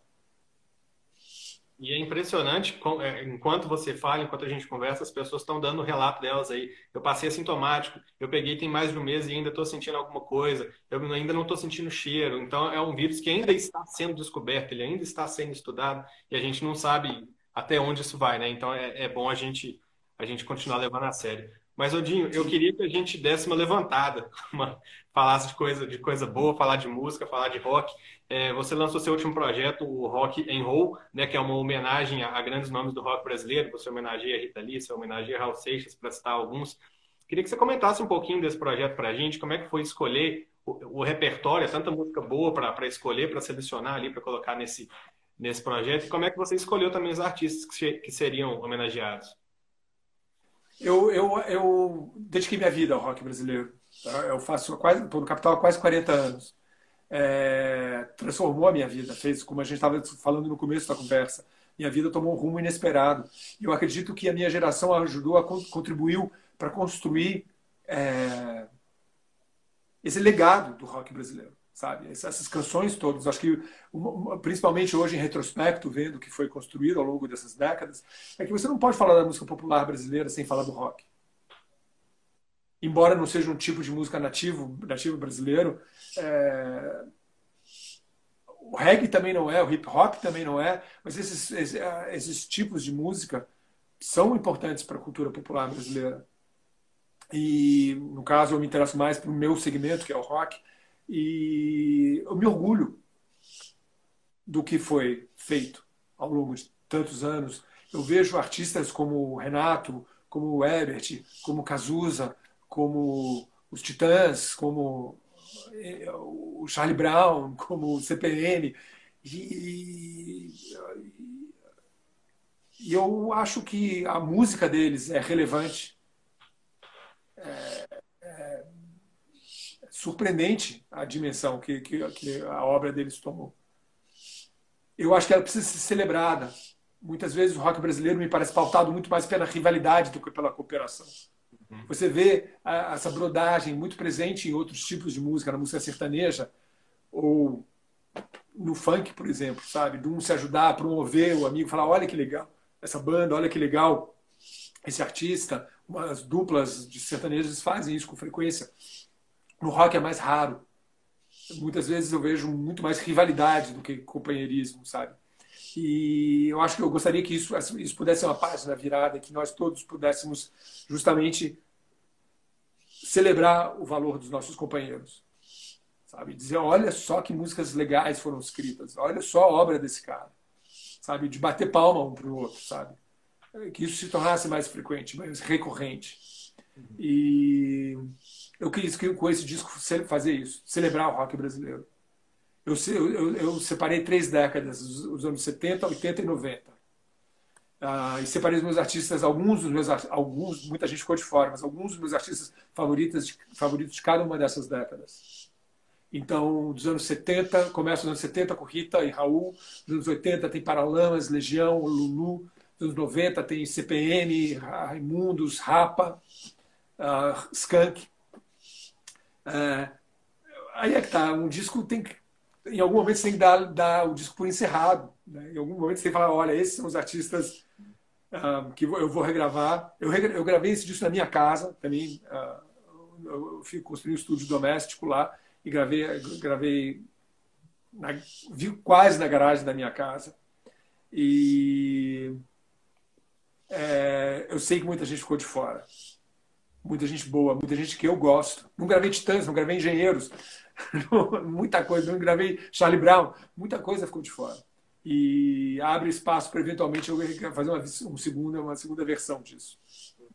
E é impressionante, é, enquanto você fala, enquanto a gente conversa, as pessoas estão dando o relato delas aí. Eu passei assintomático, eu peguei tem mais de um mês e ainda estou sentindo alguma coisa, eu ainda não estou sentindo cheiro. Então, é um vírus que ainda está sendo descoberto, ele ainda está sendo estudado e a gente não sabe até onde isso vai, né? Então, é, é bom a gente a gente continuar levando a sério. Mas, Odinho, eu queria que a gente desse uma levantada, uma, falasse de coisa, de coisa boa, falar de música, falar de rock. É, você lançou seu último projeto, o Rock and Roll, né, que é uma homenagem a, a, grandes nomes do rock brasileiro. Você homenageia Rita Lee, você homenageia Raul Seixas, para citar alguns. Queria que você comentasse um pouquinho desse projeto para a gente, como é que foi escolher o, o repertório, tanta música boa para escolher, para selecionar ali, para colocar nesse, nesse projeto, e como é que você escolheu também os artistas que, que seriam homenageados. Eu, eu, eu dediquei minha vida ao rock brasileiro. Tá? Eu faço quase, estou no Capital há quase 40 anos. É, transformou a minha vida, fez, como a gente estava falando no começo da conversa, minha vida tomou um rumo inesperado. E eu acredito que a minha geração ajudou, contribuiu para construir é, esse legado do rock brasileiro sabe? Essas canções todas, acho que principalmente hoje em retrospecto, vendo o que foi construído ao longo dessas décadas, é que você não pode falar da música popular brasileira sem falar do rock. embora não seja um tipo de música nativo, nativo brasileiro. É... O reggae também não é, o hip hop também não é, mas esses, esses, esses tipos de música são importantes para a cultura popular brasileira. E, no caso, eu me interesso mais para o meu segmento, que é o rock, e eu me orgulho do que foi feito ao longo de tantos anos. Eu vejo artistas como Renato, como o Ebert, como Cazuza, como os Titãs, como eh, o Charlie Brown, como o CPN. E, e eu acho que a música deles é relevante. É, é surpreendente a dimensão que, que, que a obra deles tomou. Eu acho que ela precisa ser celebrada. Muitas vezes o rock brasileiro me parece pautado muito mais pela rivalidade do que pela cooperação. Uhum. Você vê essa brodagem muito presente em outros tipos de música, na música sertaneja ou no funk, por exemplo, sabe? De um se ajudar a promover o amigo, falar: olha que legal essa banda, olha que legal esse artista. As duplas de sertanejos fazem isso com frequência. No rock é mais raro. Muitas vezes eu vejo muito mais rivalidade do que companheirismo, sabe? E eu acho que eu gostaria que isso, isso pudesse ser uma página virada, que nós todos pudéssemos justamente celebrar o valor dos nossos companheiros. Sabe? Dizer, olha só que músicas legais foram escritas, olha só a obra desse cara. Sabe? De bater palma um para o outro, sabe? Que isso se tornasse mais frequente, mais recorrente. E eu quis com esse disco fazer isso, celebrar o rock brasileiro. Eu, eu, eu separei três décadas, os anos 70, 80 e 90. Ah, e separei os meus artistas, alguns dos meus alguns, muita gente ficou de fora, mas alguns dos meus artistas favoritos, favoritos de cada uma dessas décadas. Então, dos anos 70, começa nos anos 70 com Rita e Raul, dos anos 80 tem Paralamas, Legião, Lulu, dos anos 90 tem CPN, Raimundos, Rapa, uh, Skank. Uh, aí é que tá, um disco tem que em algum momento você tem que dar, dar o disco por encerrado. Né? Em algum momento você tem que falar, olha, esses são os artistas uh, que eu vou regravar. Eu, regra, eu, gravei esse disco na minha casa também. Uh, eu fui construir um estúdio doméstico lá e gravei, gravei na, vi quase na garagem da minha casa. E é, eu sei que muita gente ficou de fora. Muita gente boa, muita gente que eu gosto. Não gravei Titãs, não gravei Engenheiros, muita coisa, não gravei Charlie Brown, muita coisa ficou de fora. E abre espaço para eventualmente eu fazer uma, segunda, uma segunda versão disso.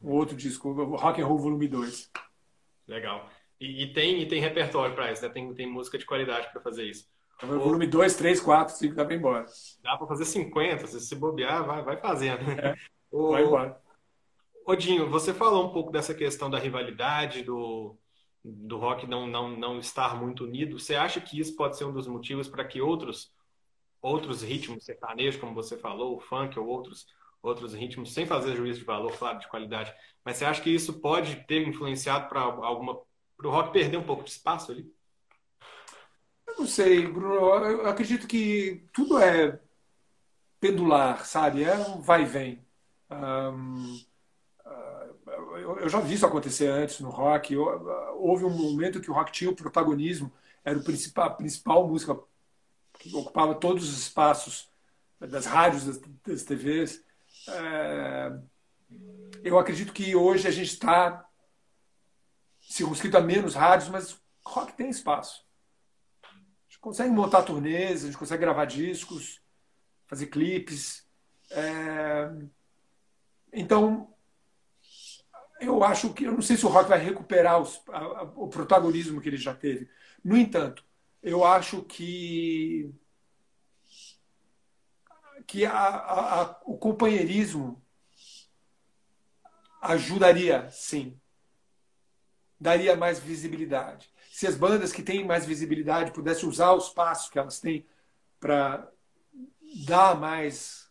Um outro disco, Rock and Roll Volume 2. Legal. E, e tem, e tem repertório para isso, né? Tem, tem música de qualidade para fazer isso. Então, volume 2, 3, 4, 5, dá para embora. Dá para fazer 50, se se bobear, vai, vai fazendo. É, o, vai embora. Odinho, você falou um pouco dessa questão da rivalidade, do, do rock não, não, não estar muito unido, você acha que isso pode ser um dos motivos para que outros outros ritmos sertanejos, como você falou, o funk ou outros outros ritmos, sem fazer juízo de valor, claro, de qualidade, mas você acha que isso pode ter influenciado para alguma para o rock perder um pouco de espaço ali? Eu não sei, Bruno. Eu acredito que tudo é pendular, sabe? É um vai e vem. Um, eu já vi isso acontecer antes no rock. Houve um momento que o rock tinha o protagonismo, era o principal, a principal música que ocupava todos os espaços das rádios, das, das TVs. É, eu acredito que hoje a gente está circunscrito a menos rádios, mas rock tem espaço. A gente consegue montar turnês, a gente consegue gravar discos, fazer clipes. É, então, eu acho que eu não sei se o rock vai recuperar os, a, a, o protagonismo que ele já teve. No entanto, eu acho que que a, o companheirismo ajudaria, sim, daria mais visibilidade. Se as bandas que têm mais visibilidade pudessem usar os passos que elas têm para dar mais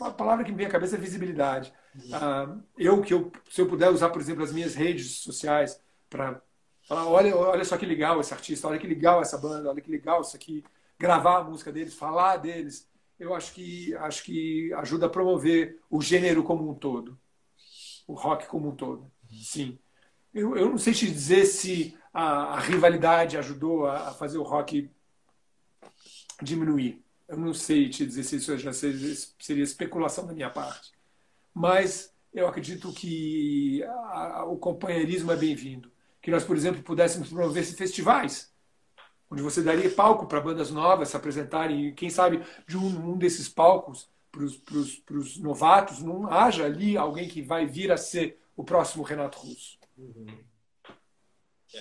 a palavra que me vem à cabeça é visibilidade. Uh, eu que eu, se eu puder usar, por exemplo, as minhas redes sociais para falar, olha, olha só que legal esse artista, olha que legal essa banda, olha que legal isso aqui, gravar a música deles, falar deles, eu acho que acho que ajuda a promover o gênero como um todo. o rock como um todo. Sim. Eu, eu não sei te dizer se a, a rivalidade ajudou a, a, fazer o rock diminuir. Eu não sei te dizer se isso já seria, especulação da minha parte. Mas eu acredito que a, o companheirismo é bem-vindo. Que nós, por exemplo, pudéssemos promover festivais, onde você daria palco para bandas novas se apresentarem, e quem sabe de um, um desses palcos para os novatos, não haja ali alguém que vai vir a ser o próximo Renato Russo. Uhum.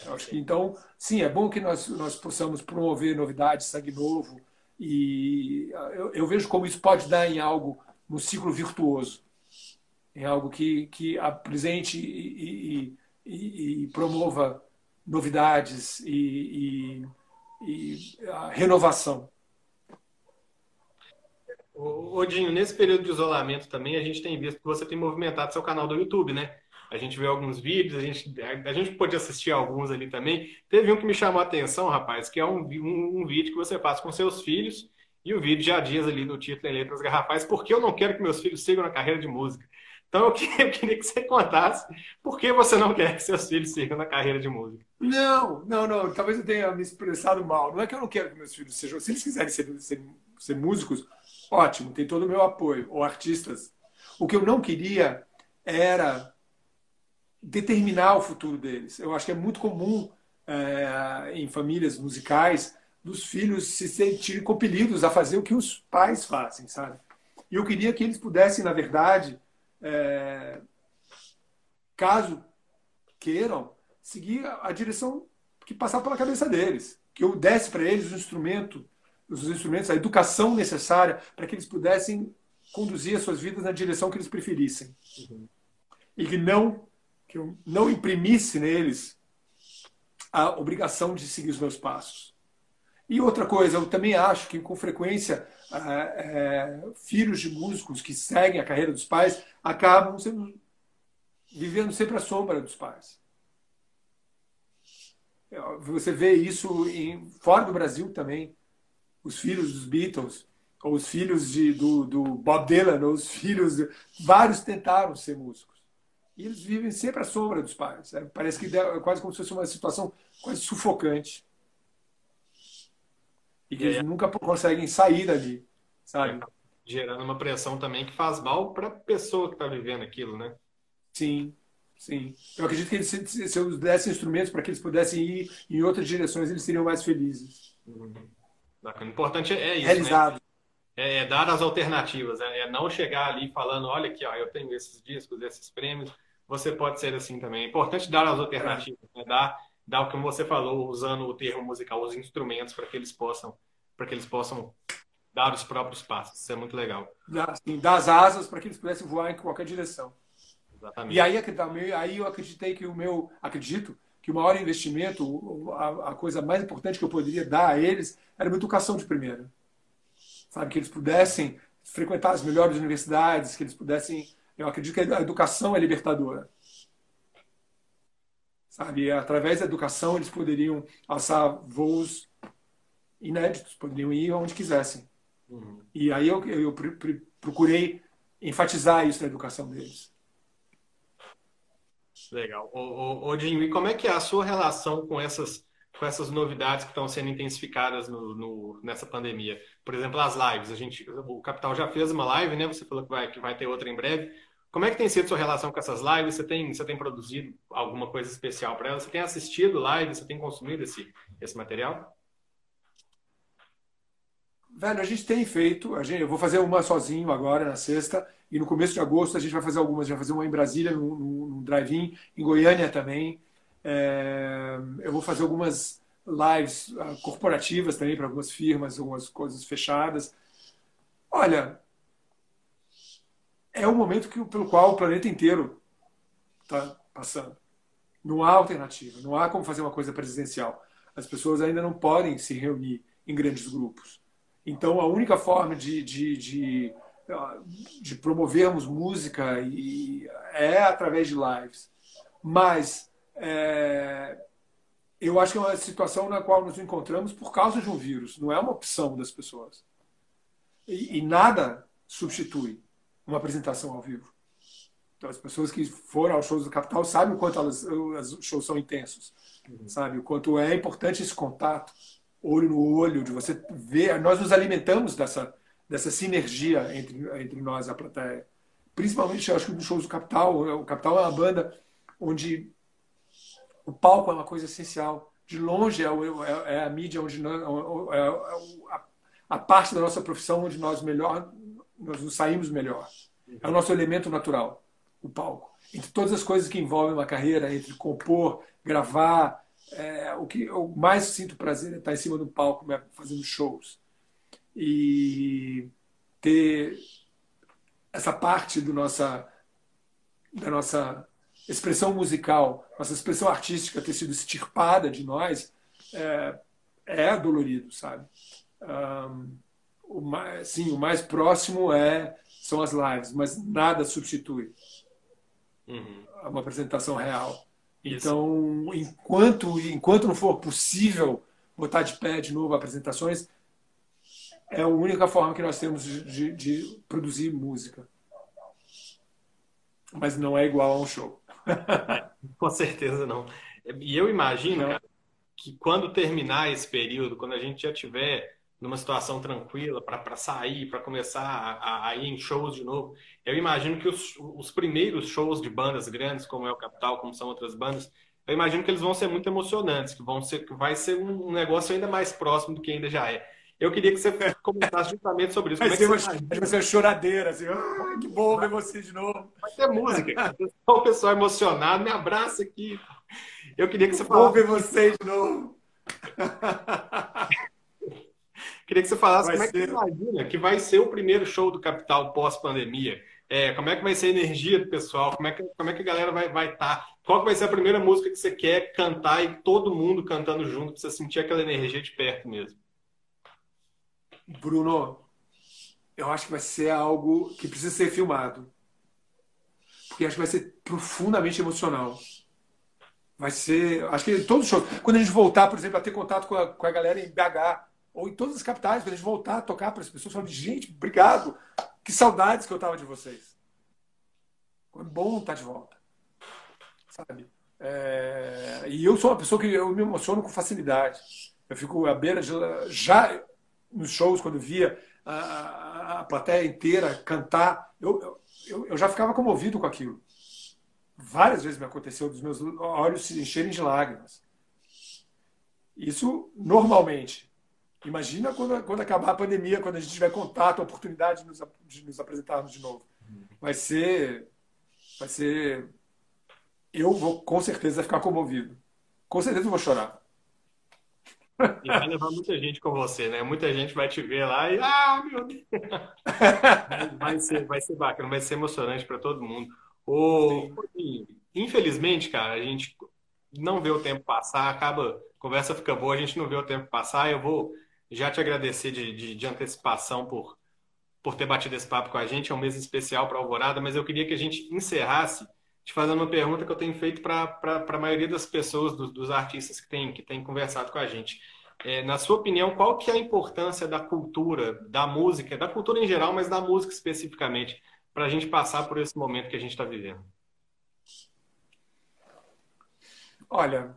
Eu acho que então, sim, é bom que nós, nós possamos promover novidades, sangue novo, e eu, eu vejo como isso pode dar em algo, no ciclo virtuoso, em algo que, que apresente e, e, e, e promova novidades e, a renovação. Odinho, nesse período de isolamento também, a gente tem visto que você tem movimentado seu canal do YouTube, né? A gente vê alguns vídeos, a gente, a gente pode assistir alguns ali também. Teve um que me chamou a atenção, rapaz, que é um, um, um vídeo que você faz com seus filhos, e o vídeo já diz ali no título em letras garrafais, porque eu não quero que meus filhos sigam na carreira de música. Então eu queria, eu queria que você contasse por que você não quer que seus filhos sigam na carreira de música. Não, não, não. Talvez eu tenha me expressado mal. Não é que eu não quero que meus filhos sejam. Se eles quiserem ser, ser, ser músicos, ótimo, tem todo o meu apoio, ou artistas. O que eu não queria era determinar o futuro deles. Eu acho que é muito comum é, em famílias musicais dos filhos se sentirem compelidos a fazer o que os pais fazem, sabe? E eu queria que eles pudessem, na verdade, é, caso queiram, seguir a direção que passar pela cabeça deles. Que eu desse para eles o instrumento os instrumentos, a educação necessária para que eles pudessem conduzir as suas vidas na direção que eles preferissem. Uhum. E que não, que eu não imprimisse neles a obrigação de seguir os meus passos. E outra coisa, eu também acho que com frequência é, é, filhos de músicos que seguem a carreira dos pais acabam sendo, vivendo sempre à sombra dos pais. Você vê isso em, fora do Brasil também os filhos dos Beatles, ou os filhos de, do, do Bob Dylan, ou os filhos. De, vários tentaram ser músicos. E eles vivem sempre à sombra dos pais. É, parece que é quase como se fosse uma situação quase sufocante. E que eles é. nunca conseguem sair dali, sabe? É, gerando uma pressão também que faz mal para a pessoa que está vivendo aquilo, né? Sim, sim. Eu acredito que eles, se, se eu desse instrumentos para que eles pudessem ir em outras direções, eles seriam mais felizes. Uhum. O importante é isso. Né? Realizado. Né? É, é, dar as alternativas, é, é, não chegar ali falando, olha aqui, ó, eu tenho esses discos, esses prêmios, você pode ser assim também. É importante dar as alternativas, né? dar, dar o que você falou, usando o termo musical, os instrumentos para que eles possam, para que eles possam dar os próprios passos. Isso é muito legal. Sim, dar as asas para que eles pudessem voar em qualquer direção. Exatamente. E aí, aí eu acreditei que o meu, acredito que o maior investimento, a, a, coisa mais importante que eu poderia dar a eles era uma educação de primeira. Sabe, que eles pudessem frequentar as melhores universidades, que eles pudessem. Eu acredito que a educação é libertadora. Sabe, através da educação eles poderiam alçar voos inéditos, poderiam ir onde quisessem. Uhum. E aí eu, eu, eu procurei enfatizar isso na educação deles. Legal. Ô, ô, Jim, e como é que é a sua relação com essas, com essas novidades que estão sendo intensificadas no, no, nessa pandemia? Por exemplo, as lives. A gente, o Capital já fez uma live, né? Você falou que vai, que vai ter outra em breve. Como é que tem sido sua relação com essas lives? Você tem, você tem produzido alguma coisa especial para elas? Você tem assistido lives? Você tem consumido esse, esse material? Velho, a gente tem feito. A gente, eu vou fazer uma sozinho agora na sexta. E no começo de agosto a gente vai fazer algumas. A gente vai fazer uma em Brasília, no, drive-in, em Goiânia também. É, eu vou fazer algumas lives uh, corporativas também para algumas firmas, algumas coisas fechadas. Olha, é um momento que, pelo qual o planeta inteiro está passando. Não há alternativa, não há como fazer uma coisa presidencial. As pessoas ainda não podem se reunir em grandes grupos. Então, a única forma de, de, de de promovermos música e é através de lives. Mas é, eu acho que é uma situação na qual nos encontramos por causa de um vírus, não é uma opção das pessoas. E, e nada substitui uma apresentação ao vivo. Então, as pessoas que foram aos shows do Capital sabem o quanto elas, os shows são intensos, uhum. sabe? O quanto é importante esse contato, olho no olho, de você ver. Nós nos alimentamos dessa, dessa sinergia entre, entre nós e a plateia. Principalmente, eu acho que nos shows do Capital. O Capital é uma banda onde o palco é uma coisa essencial. De longe é, o, é, é a mídia onde nós, é, é a, a, parte da nossa profissão onde nós melhor nós nos saímos melhor. É o nosso elemento natural, o palco. Entre todas as coisas que envolvem uma carreira, entre compor, gravar, é, o que eu mais sinto prazer é estar em cima do palco fazendo shows e ter essa parte do nossa da nossa expressão musical, nossa expressão artística ter sido extirpada de nós é, é dolorido, sabe? Um, o mais, sim, o mais próximo é são as lives, mas nada substitui uhum. uma apresentação real. Isso. Então, enquanto enquanto não for possível botar de pé de novo apresentações, é a única forma que nós temos de, de, produzir música. Mas não é igual a um show. Com certeza não. E eu imagino cara, que quando terminar esse período, quando a gente já tiver numa situação tranquila para sair, para começar a, a, ir em shows de novo, eu imagino que os, os primeiros shows de bandas grandes, como é o Capital, como são outras bandas, eu imagino que eles vão ser muito emocionantes, que vão ser, que vai ser um negócio ainda mais próximo do que ainda já é. Eu queria que você comentasse justamente sobre isso. Vai, ser, é vai ser uma choradeira, assim. Oh, que bom ver você de novo. Vai ter música. O pessoal emocionado, me abraça aqui. Eu queria que você falasse. Bom ver você de novo. queria que você falasse vai como ser... é que você imagina que vai ser o primeiro show do Capital pós-pandemia. É, como é que vai ser a energia do pessoal? Como é que, como é que a galera vai estar? Vai tá? Qual vai ser a primeira música que você quer cantar e todo mundo cantando junto para você sentir aquela energia de perto mesmo? Bruno, eu acho que vai ser algo que precisa ser filmado. Porque acho que vai ser profundamente emocional. Vai ser. Acho que todos os shows. Quando a gente voltar, por exemplo, a ter contato com a, com a galera em BH, ou em todas as capitais, quando a gente voltar a tocar para as pessoas, falando, gente, obrigado. Que saudades que eu tava de vocês. É bom estar de volta. Sabe? É... E eu sou uma pessoa que eu me emociono com facilidade. Eu fico à beira de. Já nos shows, quando via a, a plateia inteira cantar, eu, eu, eu já ficava comovido com aquilo. Várias vezes me aconteceu dos meus olhos se encherem de lágrimas. Isso normalmente. Imagina quando, quando acabar a pandemia, quando a gente tiver contato, a oportunidade de nos, de nos apresentarmos de novo. Vai ser. Vai ser. Eu vou com certeza ficar comovido. Com certeza eu vou chorar. E vai levar muita gente com você, né? Muita gente vai te ver lá e. Ah, meu Deus! Vai ser, vai ser bacana, vai ser emocionante para todo mundo. O, infelizmente, cara, a gente não vê o tempo passar, acaba, a conversa fica boa, a gente não vê o tempo passar. Eu vou já te agradecer de, de, de antecipação por, por ter batido esse papo com a gente. É um mês especial para a Alvorada, mas eu queria que a gente encerrasse te fazendo uma pergunta que eu tenho feito para a maioria das pessoas, dos, dos artistas que têm que tem conversado com a gente. É, na sua opinião, qual que é a importância da cultura, da música, da cultura em geral, mas da música especificamente, para a gente passar por esse momento que a gente está vivendo? Olha,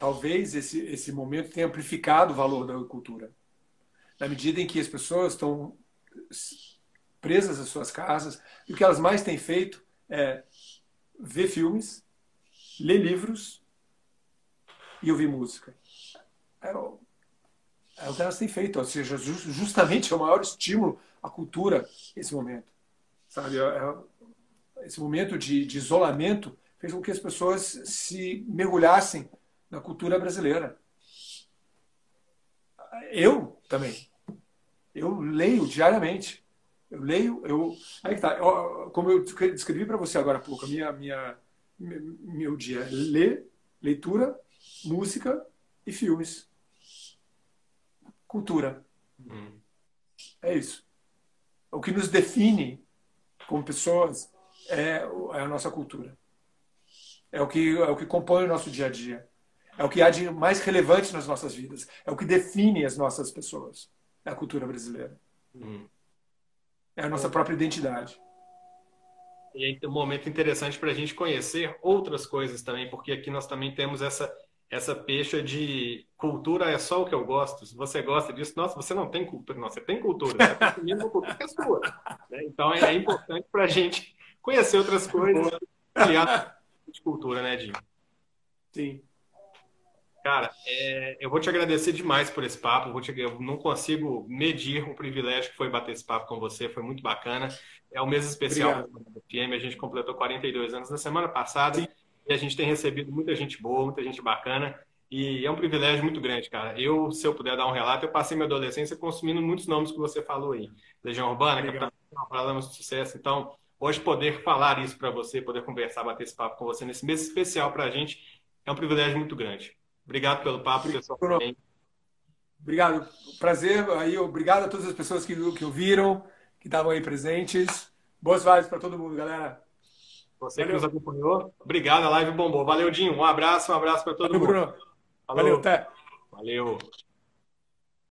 talvez esse, esse momento tenha amplificado o valor da cultura. Na medida em que as pessoas estão presas às suas casas, e o que elas mais têm feito é ver filmes, ler livros e ouvir música. É o, é o que elas têm feito, ou seja, justamente é o maior estímulo à cultura esse momento. Sabe? É, é, esse momento de, de isolamento fez com que as pessoas se mergulhassem na cultura brasileira. Eu também. Eu leio diariamente. Eu leio, eu. Aí que tá. Eu, como eu descrevi para você agora há pouco, a minha, minha, meu dia é ler, leitura, música e filmes. Cultura. Uhum. É isso. O que nos define como pessoas é, é a nossa cultura. É o que é o que compõe o nosso dia a dia. É o que há de mais relevante nas nossas vidas. É o que define as nossas pessoas. É a cultura brasileira. Uhum. É a nossa própria identidade. E é um momento interessante para a gente conhecer outras coisas também, porque aqui nós também temos essa essa pecha de cultura é só o que eu gosto. Se você gosta disso, nossa, você não tem cultura. Não, você tem cultura. Você está consumindo uma cultura que é sua. Né? Então é, importante para a gente conhecer outras coisas e de cultura, né, Dinho? Sim. Cara, é, eu vou te agradecer demais por esse papo. Eu, te, eu, não consigo medir o privilégio que foi bater esse papo com você. Foi muito bacana. É o mês especial do FM. A gente completou 42 anos na semana passada. Sim. E a gente tem recebido muita gente boa, muita gente bacana. E é um privilégio muito grande, cara. Eu, se eu puder dar um relato, eu passei minha adolescência consumindo muitos nomes que você falou aí. Legião Urbana, Capitão Paralamas de Sucesso. Então, hoje poder falar isso para você, poder conversar, bater esse papo com você nesse mês especial para a gente, é um privilégio muito grande. Obrigado pelo papo, pessoal. Também. Obrigado. Prazer. Aí, obrigado a todas as pessoas que, que ouviram, que estavam aí presentes. Boas vibes para todo mundo, galera. Você Valeu. que nos acompanhou. Obrigado, a live bombou. Valeu, Dinho. Um abraço, um abraço para todo Valeu, mundo. Bruno. Valeu, até. Valeu.